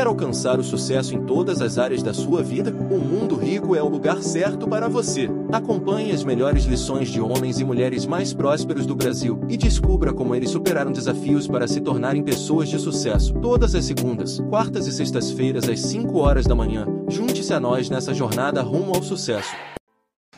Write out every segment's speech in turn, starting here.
Quer alcançar o sucesso em todas as áreas da sua vida? O Mundo Rico é o lugar certo para você. Acompanhe as melhores lições de homens e mulheres mais prósperos do Brasil e descubra como eles superaram desafios para se tornarem pessoas de sucesso. Todas as segundas, quartas e sextas-feiras às 5 horas da manhã. Junte-se a nós nessa jornada rumo ao sucesso.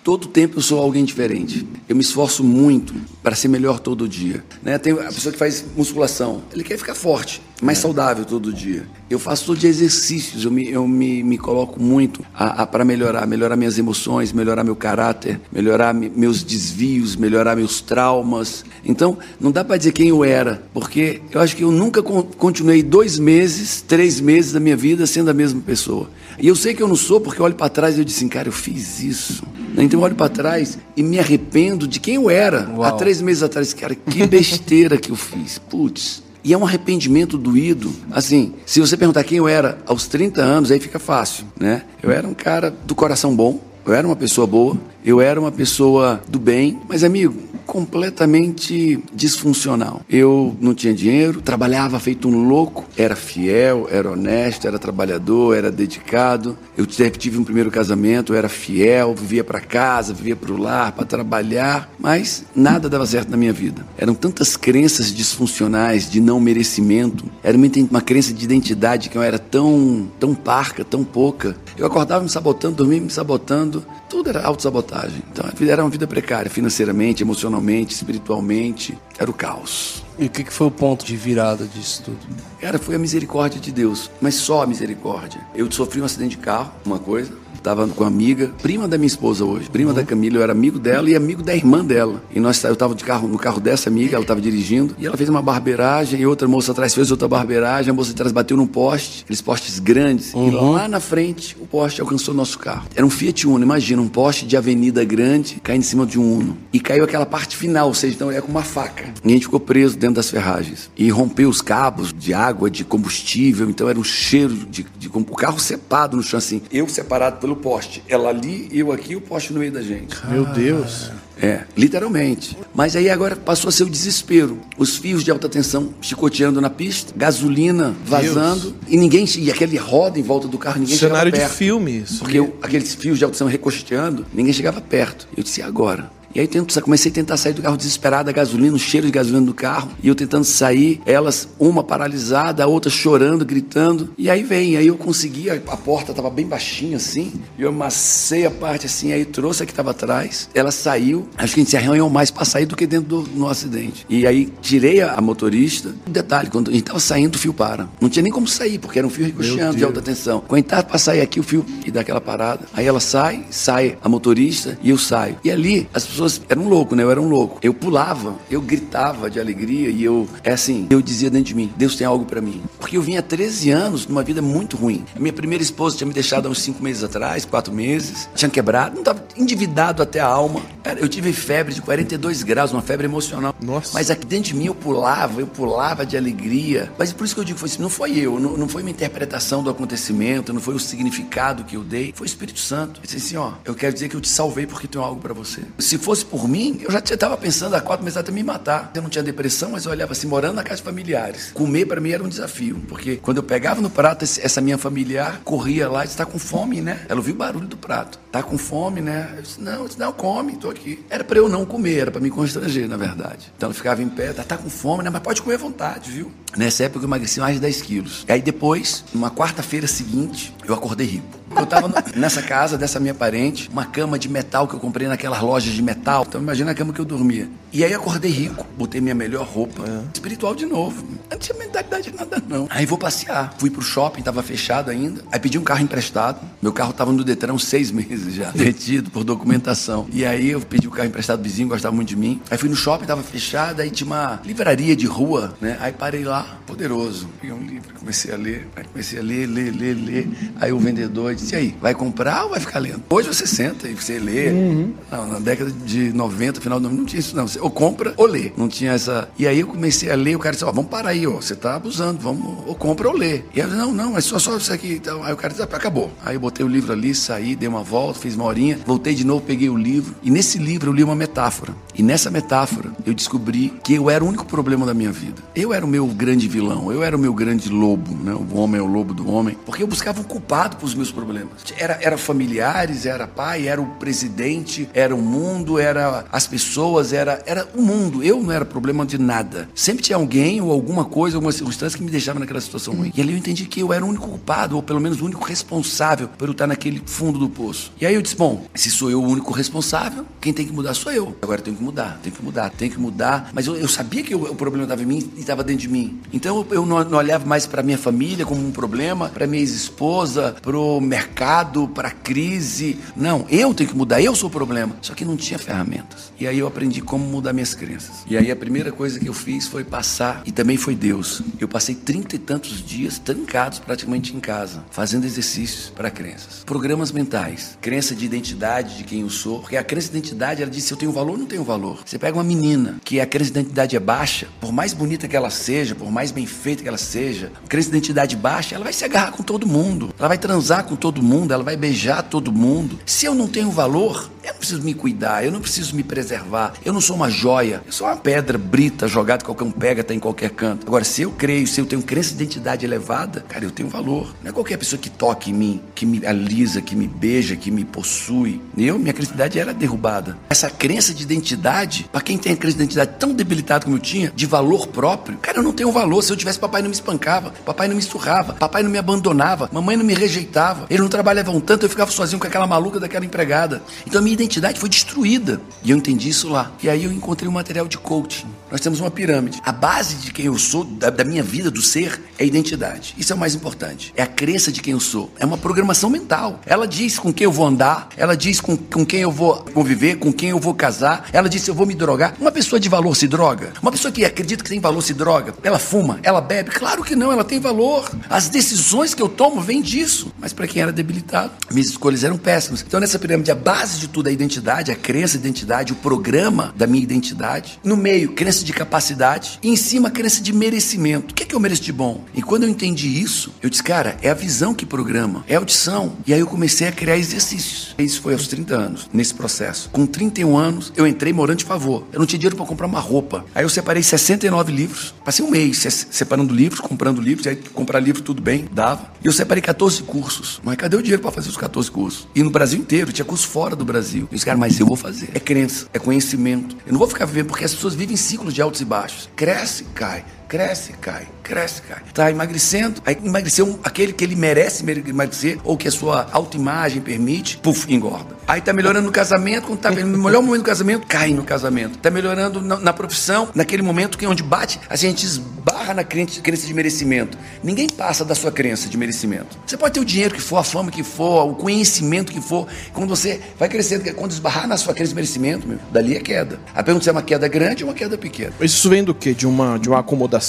Todo tempo eu sou alguém diferente. Eu me esforço muito para ser melhor todo dia. Né? Tem a pessoa que faz musculação, ele quer ficar forte, mais saudável todo dia. Eu faço todo dia exercícios, eu me, eu me, me coloco muito para melhorar, melhorar minhas emoções, melhorar meu caráter, melhorar meus desvios, melhorar meus traumas. Então, não dá para dizer quem eu era, porque eu acho que eu nunca continuei dois meses, três meses da minha vida sendo a mesma pessoa. E eu sei que eu não sou porque eu olho para trás e eu disse assim, cara, eu fiz isso. Então eu olho para trás e me arrependo de quem eu era Uau. há três meses atrás. Cara, que besteira que eu fiz. Putz. E é um arrependimento doído. Assim, se você perguntar quem eu era aos 30 anos, aí fica fácil, né? Eu era um cara do coração bom, eu era uma pessoa boa, eu era uma pessoa do bem, mas amigo, completamente disfuncional. Eu não tinha dinheiro, trabalhava feito um louco, era fiel, era honesto, era trabalhador, era dedicado. Eu tive um primeiro casamento, era fiel, vivia para casa, vivia para o lar, para trabalhar, mas nada dava certo na minha vida. Eram tantas crenças disfuncionais de não merecimento, era uma crença de identidade que eu era tão, tão parca, tão pouca. Eu acordava me sabotando, dormia me sabotando, tudo era autossabotagem. Então era uma vida precária, financeiramente, emocionalmente, espiritualmente. Era o caos. E o que foi o ponto de virada disso tudo? Cara, foi a misericórdia de Deus, mas só a misericórdia. Eu sofri um acidente de carro, uma coisa, Tava com uma amiga, prima da minha esposa hoje, prima uhum. da Camila, eu era amigo dela e amigo da irmã dela. E nós eu tava de carro, no carro dessa amiga, ela tava dirigindo, e ela fez uma barbeiragem, e outra moça atrás fez outra barbeiragem, a moça atrás bateu num poste, aqueles postes grandes, uhum. e lá na frente o poste alcançou nosso carro. Era um Fiat Uno, imagina, um poste de avenida grande caindo em cima de um Uno. E caiu aquela parte final, ou seja, então é com uma faca. E a gente ficou preso dentro das ferragens. E rompeu os cabos de água, de combustível, então era um cheiro de, de, de o carro separado no chão assim, eu separado pelo poste. Ela ali, eu aqui, o poste no meio da gente. Meu Deus. É, literalmente. Mas aí agora passou a ser o desespero. Os fios de alta tensão chicoteando na pista, gasolina vazando Deus. e ninguém e aquele roda em volta do carro, ninguém Cenário chegava perto. de filme isso. Porque eu, aqueles fios de alta tensão recosteando, ninguém chegava perto. Eu disse, agora? E aí tento, comecei a tentar sair do carro desesperado, a gasolina, o cheiro de gasolina do carro. E eu tentando sair, elas, uma paralisada, a outra chorando, gritando. E aí vem, aí eu consegui, a, a porta estava bem baixinha assim. E eu amassei a parte assim, aí trouxe a que estava atrás. Ela saiu, acho que a gente se arranhou mais para sair do que dentro do acidente. E aí tirei a, a motorista. Detalhe, quando a gente estava saindo, o fio para. Não tinha nem como sair, porque era um fio ricocheando de alta tensão. Quando estava para sair aqui, o fio e dá aquela parada. Aí ela sai, sai a motorista e eu saio. E ali as pessoas pessoas eram louco, né? Eu era um louco. Eu pulava, eu gritava de alegria e eu, é assim, eu dizia dentro de mim: Deus tem algo para mim. Porque eu vinha há 13 anos numa vida muito ruim. A minha primeira esposa tinha me deixado há uns 5 meses atrás, 4 meses, tinha quebrado, não estava endividado até a alma. Eu tive febre de 42 graus, uma febre emocional. Nossa. Mas aqui dentro de mim eu pulava, eu pulava de alegria. Mas por isso que eu digo: foi assim, não foi eu, não, não foi uma interpretação do acontecimento, não foi o significado que eu dei, foi o Espírito Santo. Eu disse assim: ó, eu quero dizer que eu te salvei porque tenho algo para você. Se for fosse por mim, eu já estava pensando há quatro meses até me matar. Eu não tinha depressão, mas eu olhava assim, morando na casa de familiares. Comer para mim era um desafio, porque quando eu pegava no prato, essa minha familiar corria lá e disse, tá com fome, né? Ela ouviu o barulho do prato. Tá com fome, né? Eu disse, não, eu disse, não, come, tô aqui. Era para eu não comer, era para me constranger, na verdade. Então ela ficava em pé, tá, tá com fome, né? Mas pode comer à vontade, viu? Nessa época eu emagreci mais de 10 quilos. E aí depois, numa quarta-feira seguinte, eu acordei rico. Eu estava nessa casa dessa minha parente, uma cama de metal que eu comprei naquelas lojas de metal. Então imagina a cama que eu dormia. E aí acordei rico, botei minha melhor roupa, é. espiritual de novo. Não tinha mentalidade de nada não. Aí vou passear. Fui pro shopping, tava fechado ainda. Aí pedi um carro emprestado. Meu carro tava no Detran uns seis meses já, detido por documentação. E aí eu pedi o carro emprestado do vizinho, gostava muito de mim. Aí fui no shopping, tava fechado, aí tinha uma livraria de rua, né? Aí parei lá, poderoso. Peguei um livro, comecei a ler. Aí comecei a ler, ler, ler, ler. Aí o vendedor disse, e aí, vai comprar ou vai ficar lendo? Hoje você senta e você lê. Uhum. Não, na década de 90, final do não tinha isso, não. Você ou compra ou lê. Não tinha essa. E aí eu comecei a ler, o cara disse, ó, vamos parar aí, ó. Você tá abusando, vamos, ou compra ou lê. E eu, não, não, é só, só isso aqui. Então, aí o cara disse, ah, acabou. Aí eu botei o livro ali, saí, dei uma volta, fiz uma horinha, voltei de novo, peguei o livro. E nesse livro eu li uma metáfora. E nessa metáfora eu descobri que eu era o único problema da minha vida. Eu era o meu grande vilão, eu era o meu grande lobo, né? O homem é o lobo do homem. Porque eu buscava um culpado para os meus problemas. Era, era familiares, era pai, era o presidente, era o mundo, era as pessoas, era, era o mundo. Eu não era problema de nada. Sempre tinha alguém ou alguma coisa, alguma circunstância que me deixava naquela situação ruim. E ali eu entendi que eu era o único culpado, ou pelo menos o único responsável por eu estar naquele fundo do poço. E aí eu disse: bom, se sou eu o único responsável, quem tem que mudar sou eu. Agora eu tenho que mudar, tenho que mudar, tenho que mudar. Mas eu, eu sabia que o, problema estava em mim e estava dentro de mim. Então eu, eu não, não olhava mais para minha família como um problema, para minha ex-esposa, para o mercado, para crise. Não, eu tenho que mudar, eu sou o problema. Só que não tinha ferramentas. E aí eu aprendi como mudar minhas crenças. E aí a primeira coisa que eu fiz foi passar, e também foi Deus. Eu passei trinta e tantos dias trancados praticamente em casa, fazendo exercícios para crenças. Programas mentais, crença de identidade de quem eu sou. Porque a crença de identidade, ela diz se eu tenho valor ou não tenho valor. Você pega uma menina que a crença de identidade é baixa, por mais bonita que ela seja, por mais bem feita que ela seja, a crença de identidade baixa, ela vai se agarrar com todo mundo. Ela vai transar com todo mundo, ela vai beijar todo mundo. Se eu não tenho valor, eu não preciso me cuidar, eu não preciso me preservar. Eu não sou uma joia, eu sou uma pedra brita jogada, qualquer um pega, tá em qualquer canto. Agora, se eu creio, se eu tenho crença de identidade elevada, cara, eu tenho valor. Não é qualquer pessoa que toque em mim, que me alisa, que me beija, que me possui. Eu, minha crença de identidade era derrubada. Essa crença de identidade, para quem tem a crença de identidade tão debilitada como eu tinha, de valor próprio, cara, eu não tenho valor. Se eu tivesse, papai não me espancava, papai não me surrava, papai não me abandonava, mamãe não me rejeitava, ele não trabalhava um tanto, eu ficava sozinho com aquela maluca daquela empregada. Então a minha identidade foi destruída. E eu entendi isso lá. E aí eu encontrei um material de coaching. Nós temos uma pirâmide. A base de quem eu sou, da, da, minha vida, do ser, é a identidade. Isso é o mais importante. É a crença de quem eu sou. É uma programação mental. Ela diz com quem eu vou andar, ela diz com, com quem eu vou conviver, com quem eu vou casar, ela diz se eu vou me drogar. Uma pessoa de valor se droga? Uma pessoa que acredita que tem valor se droga? Ela fuma? Ela bebe? Claro que não, ela tem valor. As decisões que eu tomo vêm disso. Mas para quem era debilitado, minhas escolhas eram péssimas. Então nessa pirâmide, a base de tudo é a identidade, a crença de identidade, o programa da minha identidade. No meio, crença de capacidade. E em cima, crença de merecimento. Que eu mereço de bom? E quando eu entendi isso, eu disse, cara, é a visão que programa, é a audição. E aí eu comecei a criar exercícios. Isso foi aos 30 anos, nesse processo. Com 31 anos, eu entrei morando de favor. Eu não tinha dinheiro para comprar uma roupa. Aí eu separei 69 livros. Passei um mês separando livros, comprando livros. Aí comprar livro tudo bem, dava. E eu separei 14 cursos. Mas cadê o dinheiro para fazer os 14 cursos? E no Brasil inteiro, tinha curso fora do Brasil. Eu disse, cara, mas eu vou fazer. É crença, é conhecimento. Eu não vou ficar vivendo porque as pessoas vivem ciclos de altos e baixos. Cresce, cai, cresce, cai, cresce, cai. Tá emagrecendo, aí emagreceu aquele que ele merece emagrecer ou que a sua autoimagem permite, puf, engorda. Aí tá melhorando no casamento, quando tá no melhor momento do casamento, cai no casamento. Tá melhorando na, na profissão, naquele momento que é onde bate, a gente esbarra na crença, de merecimento. Ninguém passa da sua crença de merecimento. Você pode ter o dinheiro que for, a fama que for, o conhecimento que for, quando você vai crescendo, quando esbarrar na sua crença de merecimento, meu, dali é queda. A pergunta se é uma queda grande ou uma queda pequena. Isso vem do quê? De uma, de uma acomodação?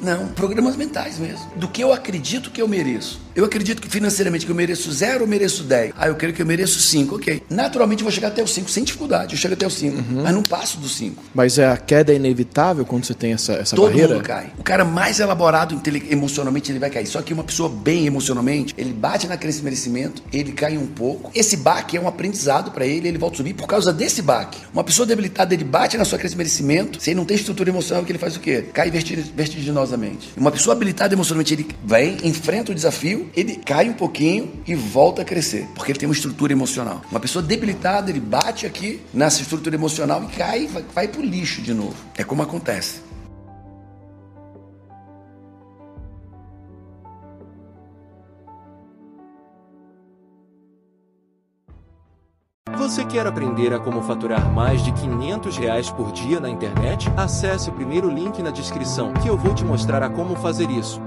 Não, programas mentais mesmo. Do que eu acredito que eu mereço. Eu acredito que financeiramente que eu mereço zero ou mereço 10. Ah, eu creio que eu mereço 5, ok. Naturalmente eu vou chegar até o 5, sem dificuldade. Eu chego até o 5, uhum. mas não passo do 5. Mas é a queda é inevitável quando você tem essa, essa Todo barreira? Todo mundo cai. O cara mais elaborado emocionalmente, ele vai cair. Só que uma pessoa bem emocionalmente, ele bate na crença de merecimento, ele cai um pouco. Esse baque é um aprendizado para ele, ele volta a subir por causa desse baque. Uma pessoa debilitada, ele bate na sua crença de merecimento, se ele não tem estrutura emocional, que ele faz o quê? Cai vertiginosamente. Uma pessoa habilitada emocionalmente, ele vai, enfrenta o desafio, ele cai um pouquinho e volta a crescer, porque ele tem uma estrutura emocional. Uma pessoa debilitada, ele bate aqui nessa estrutura emocional e cai, vai, vai pro lixo de novo. É como acontece. Você quer aprender a como faturar mais de 500 reais por dia na internet? Acesse o primeiro link na descrição que eu vou te mostrar a como fazer isso.